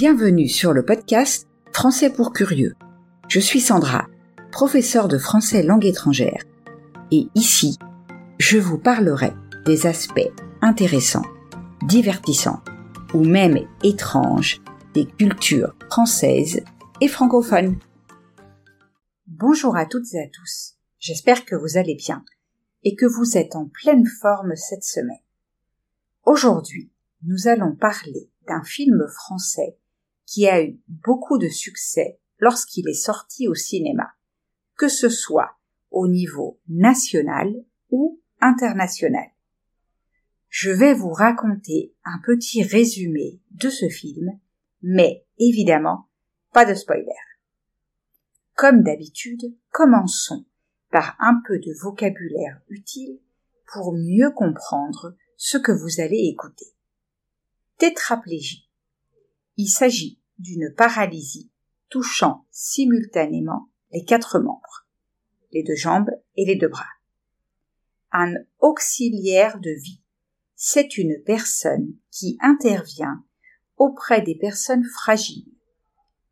Bienvenue sur le podcast Français pour curieux. Je suis Sandra, professeure de français langue étrangère. Et ici, je vous parlerai des aspects intéressants, divertissants ou même étranges des cultures françaises et francophones. Bonjour à toutes et à tous. J'espère que vous allez bien et que vous êtes en pleine forme cette semaine. Aujourd'hui, nous allons parler d'un film français qui a eu beaucoup de succès lorsqu'il est sorti au cinéma, que ce soit au niveau national ou international. Je vais vous raconter un petit résumé de ce film, mais évidemment pas de spoiler. Comme d'habitude, commençons par un peu de vocabulaire utile pour mieux comprendre ce que vous allez écouter tétraplégie. Il s'agit d'une paralysie touchant simultanément les quatre membres, les deux jambes et les deux bras. Un auxiliaire de vie, c'est une personne qui intervient auprès des personnes fragiles.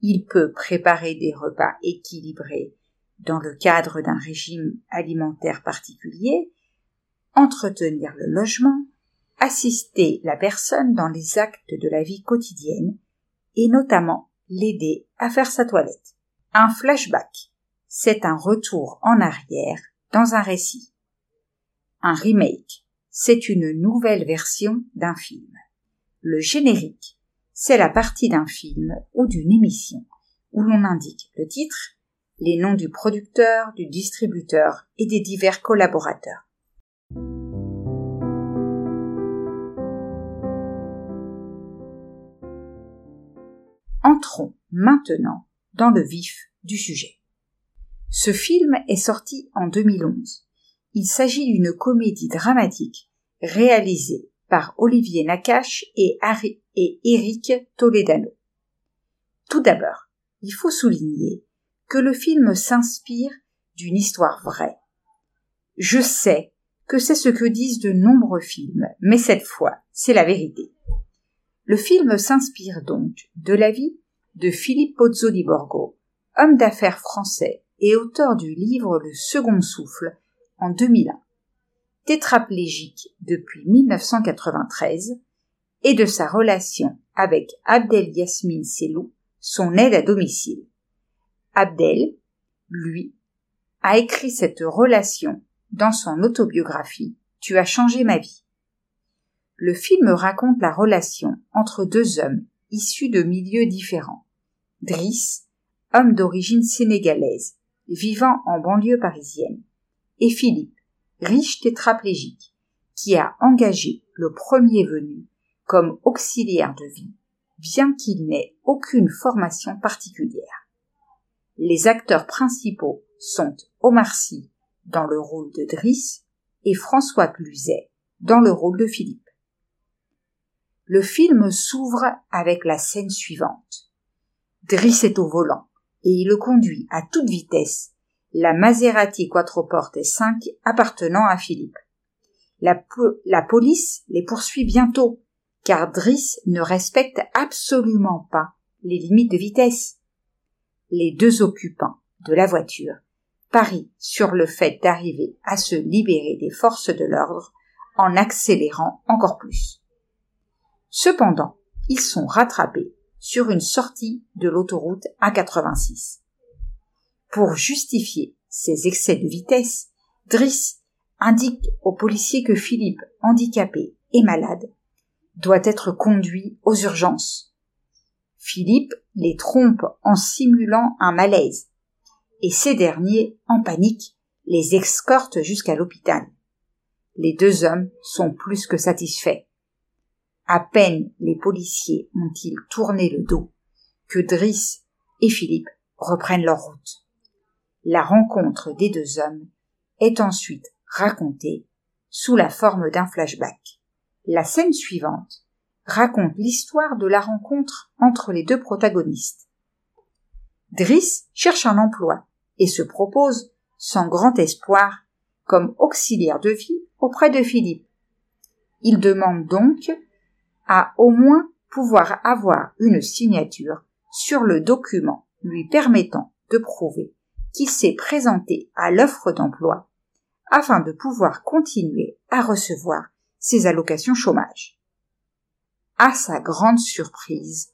Il peut préparer des repas équilibrés dans le cadre d'un régime alimentaire particulier, entretenir le logement, assister la personne dans les actes de la vie quotidienne et notamment l'aider à faire sa toilette. Un flashback, c'est un retour en arrière dans un récit. Un remake, c'est une nouvelle version d'un film. Le générique, c'est la partie d'un film ou d'une émission où l'on indique le titre, les noms du producteur, du distributeur et des divers collaborateurs. Entrons maintenant dans le vif du sujet. Ce film est sorti en 2011. Il s'agit d'une comédie dramatique réalisée par Olivier Nakache et, Harry et Eric Toledano. Tout d'abord, il faut souligner que le film s'inspire d'une histoire vraie. Je sais que c'est ce que disent de nombreux films, mais cette fois, c'est la vérité. Le film s'inspire donc de la vie de Philippe Pozzoli Borgo, homme d'affaires français et auteur du livre Le Second Souffle en 2001, tétraplégique depuis 1993, et de sa relation avec Abdel Yasmine Selou, son aide à domicile. Abdel, lui, a écrit cette relation dans son autobiographie Tu as changé ma vie. Le film raconte la relation entre deux hommes issus de milieux différents. Driss, homme d'origine sénégalaise, vivant en banlieue parisienne, et Philippe, riche tétraplégique, qui a engagé le premier venu comme auxiliaire de vie, bien qu'il n'ait aucune formation particulière. Les acteurs principaux sont Omar Sy dans le rôle de Driss et François Cluzet dans le rôle de Philippe. Le film s'ouvre avec la scène suivante. Driss est au volant et il le conduit à toute vitesse, la Maserati Quattroporte 5 appartenant à Philippe. La, la police les poursuit bientôt, car Driss ne respecte absolument pas les limites de vitesse. Les deux occupants de la voiture parient sur le fait d'arriver à se libérer des forces de l'ordre en accélérant encore plus. Cependant, ils sont rattrapés sur une sortie de l'autoroute A86. Pour justifier ces excès de vitesse, Driss indique aux policiers que Philippe, handicapé et malade, doit être conduit aux urgences. Philippe les trompe en simulant un malaise, et ces derniers, en panique, les escortent jusqu'à l'hôpital. Les deux hommes sont plus que satisfaits. À peine les policiers ont-ils tourné le dos que Driss et Philippe reprennent leur route. La rencontre des deux hommes est ensuite racontée sous la forme d'un flashback. La scène suivante raconte l'histoire de la rencontre entre les deux protagonistes. Driss cherche un emploi et se propose, sans grand espoir, comme auxiliaire de vie auprès de Philippe. Il demande donc à au moins pouvoir avoir une signature sur le document lui permettant de prouver qu'il s'est présenté à l'offre d'emploi afin de pouvoir continuer à recevoir ses allocations chômage. À sa grande surprise,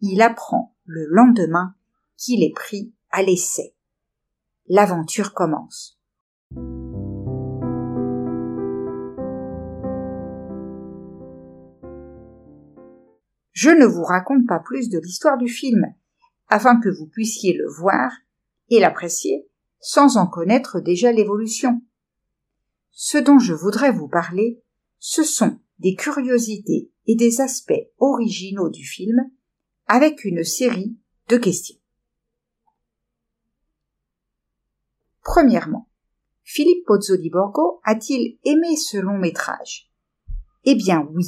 il apprend le lendemain qu'il est pris à l'essai. L'aventure commence. Je ne vous raconte pas plus de l'histoire du film, afin que vous puissiez le voir et l'apprécier sans en connaître déjà l'évolution. Ce dont je voudrais vous parler, ce sont des curiosités et des aspects originaux du film avec une série de questions. Premièrement, Philippe Pozzo di Borgo a-t-il aimé ce long métrage? Eh bien oui,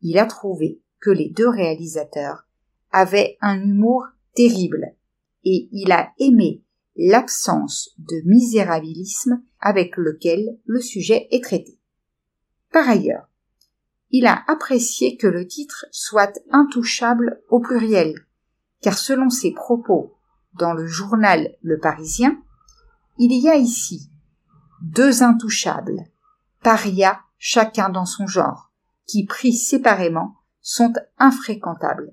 il a trouvé les deux réalisateurs avaient un humour terrible et il a aimé l'absence de misérabilisme avec lequel le sujet est traité. Par ailleurs, il a apprécié que le titre soit intouchable au pluriel, car selon ses propos dans le journal Le Parisien, il y a ici deux intouchables, parias chacun dans son genre, qui pris séparément sont infréquentables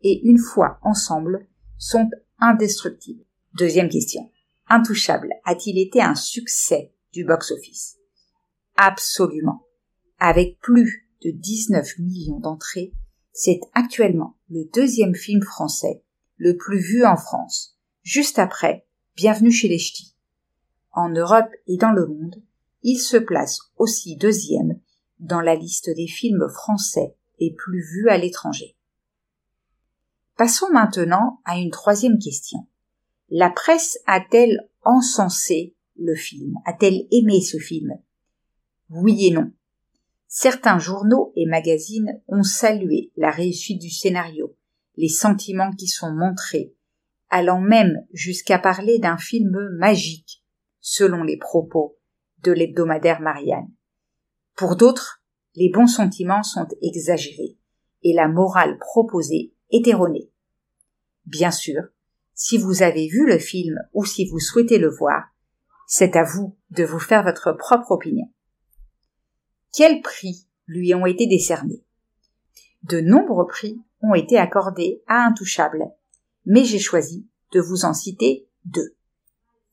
et une fois ensemble sont indestructibles. Deuxième question. Intouchable a-t-il été un succès du box-office? Absolument. Avec plus de 19 millions d'entrées, c'est actuellement le deuxième film français le plus vu en France, juste après Bienvenue chez les Ch'tis. En Europe et dans le monde, il se place aussi deuxième dans la liste des films français plus vus à l'étranger. Passons maintenant à une troisième question. La presse a-t-elle encensé le film? A-t-elle aimé ce film? Oui et non. Certains journaux et magazines ont salué la réussite du scénario, les sentiments qui sont montrés, allant même jusqu'à parler d'un film magique, selon les propos de l'hebdomadaire Marianne. Pour d'autres, les bons sentiments sont exagérés et la morale proposée est erronée. Bien sûr, si vous avez vu le film ou si vous souhaitez le voir, c'est à vous de vous faire votre propre opinion. Quels prix lui ont été décernés? De nombreux prix ont été accordés à Intouchable, mais j'ai choisi de vous en citer deux.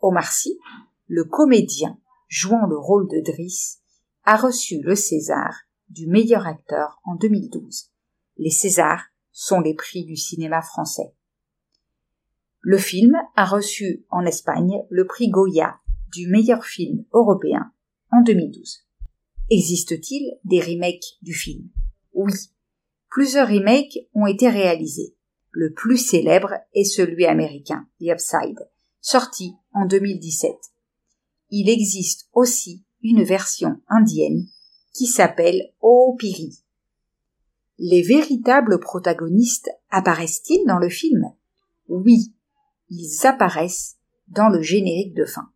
Omar Sy, le comédien jouant le rôle de Driss, a reçu le César du meilleur acteur en 2012. Les Césars sont les prix du cinéma français. Le film a reçu en Espagne le prix Goya du meilleur film européen en 2012. Existe-t-il des remakes du film? Oui. Plusieurs remakes ont été réalisés. Le plus célèbre est celui américain, The Upside, sorti en 2017. Il existe aussi une version indienne qui s'appelle Opiri. Les véritables protagonistes apparaissent-ils dans le film? Oui, ils apparaissent dans le générique de fin.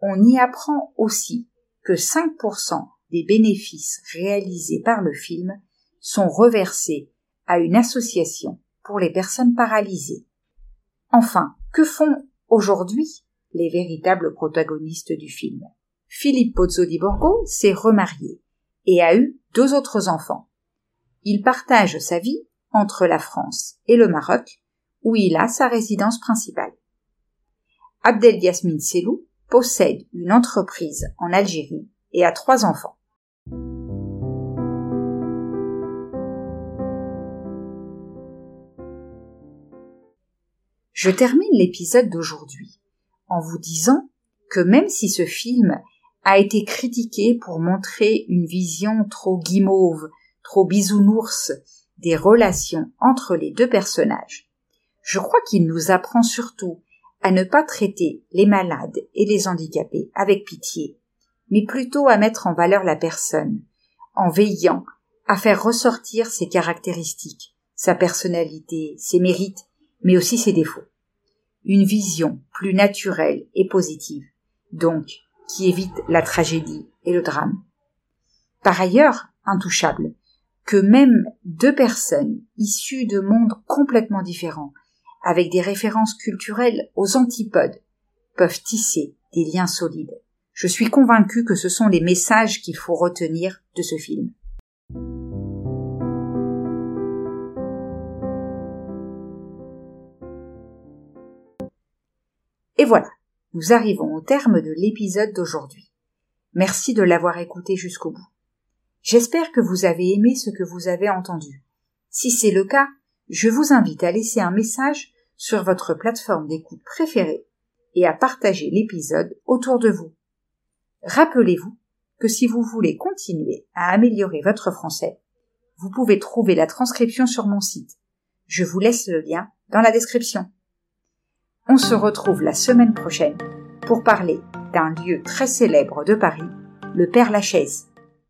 On y apprend aussi que 5% des bénéfices réalisés par le film sont reversés à une association pour les personnes paralysées. Enfin, que font aujourd'hui les véritables protagonistes du film? Philippe Pozzo di Borgo s'est remarié et a eu deux autres enfants. Il partage sa vie entre la France et le Maroc, où il a sa résidence principale. Abdel Yasmin Selou possède une entreprise en Algérie et a trois enfants. Je termine l'épisode d'aujourd'hui en vous disant que même si ce film a été critiqué pour montrer une vision trop guimauve, trop bisounours des relations entre les deux personnages. Je crois qu'il nous apprend surtout à ne pas traiter les malades et les handicapés avec pitié, mais plutôt à mettre en valeur la personne, en veillant à faire ressortir ses caractéristiques, sa personnalité, ses mérites, mais aussi ses défauts. Une vision plus naturelle et positive, donc qui évite la tragédie et le drame. Par ailleurs, intouchable, que même deux personnes issues de mondes complètement différents, avec des références culturelles aux antipodes, peuvent tisser des liens solides. Je suis convaincue que ce sont les messages qu'il faut retenir de ce film. Et voilà, nous arrivons au terme de l'épisode d'aujourd'hui. Merci de l'avoir écouté jusqu'au bout. J'espère que vous avez aimé ce que vous avez entendu. Si c'est le cas, je vous invite à laisser un message sur votre plateforme d'écoute préférée et à partager l'épisode autour de vous. Rappelez-vous que si vous voulez continuer à améliorer votre français, vous pouvez trouver la transcription sur mon site. Je vous laisse le lien dans la description. On se retrouve la semaine prochaine pour parler d'un lieu très célèbre de Paris, le Père Lachaise.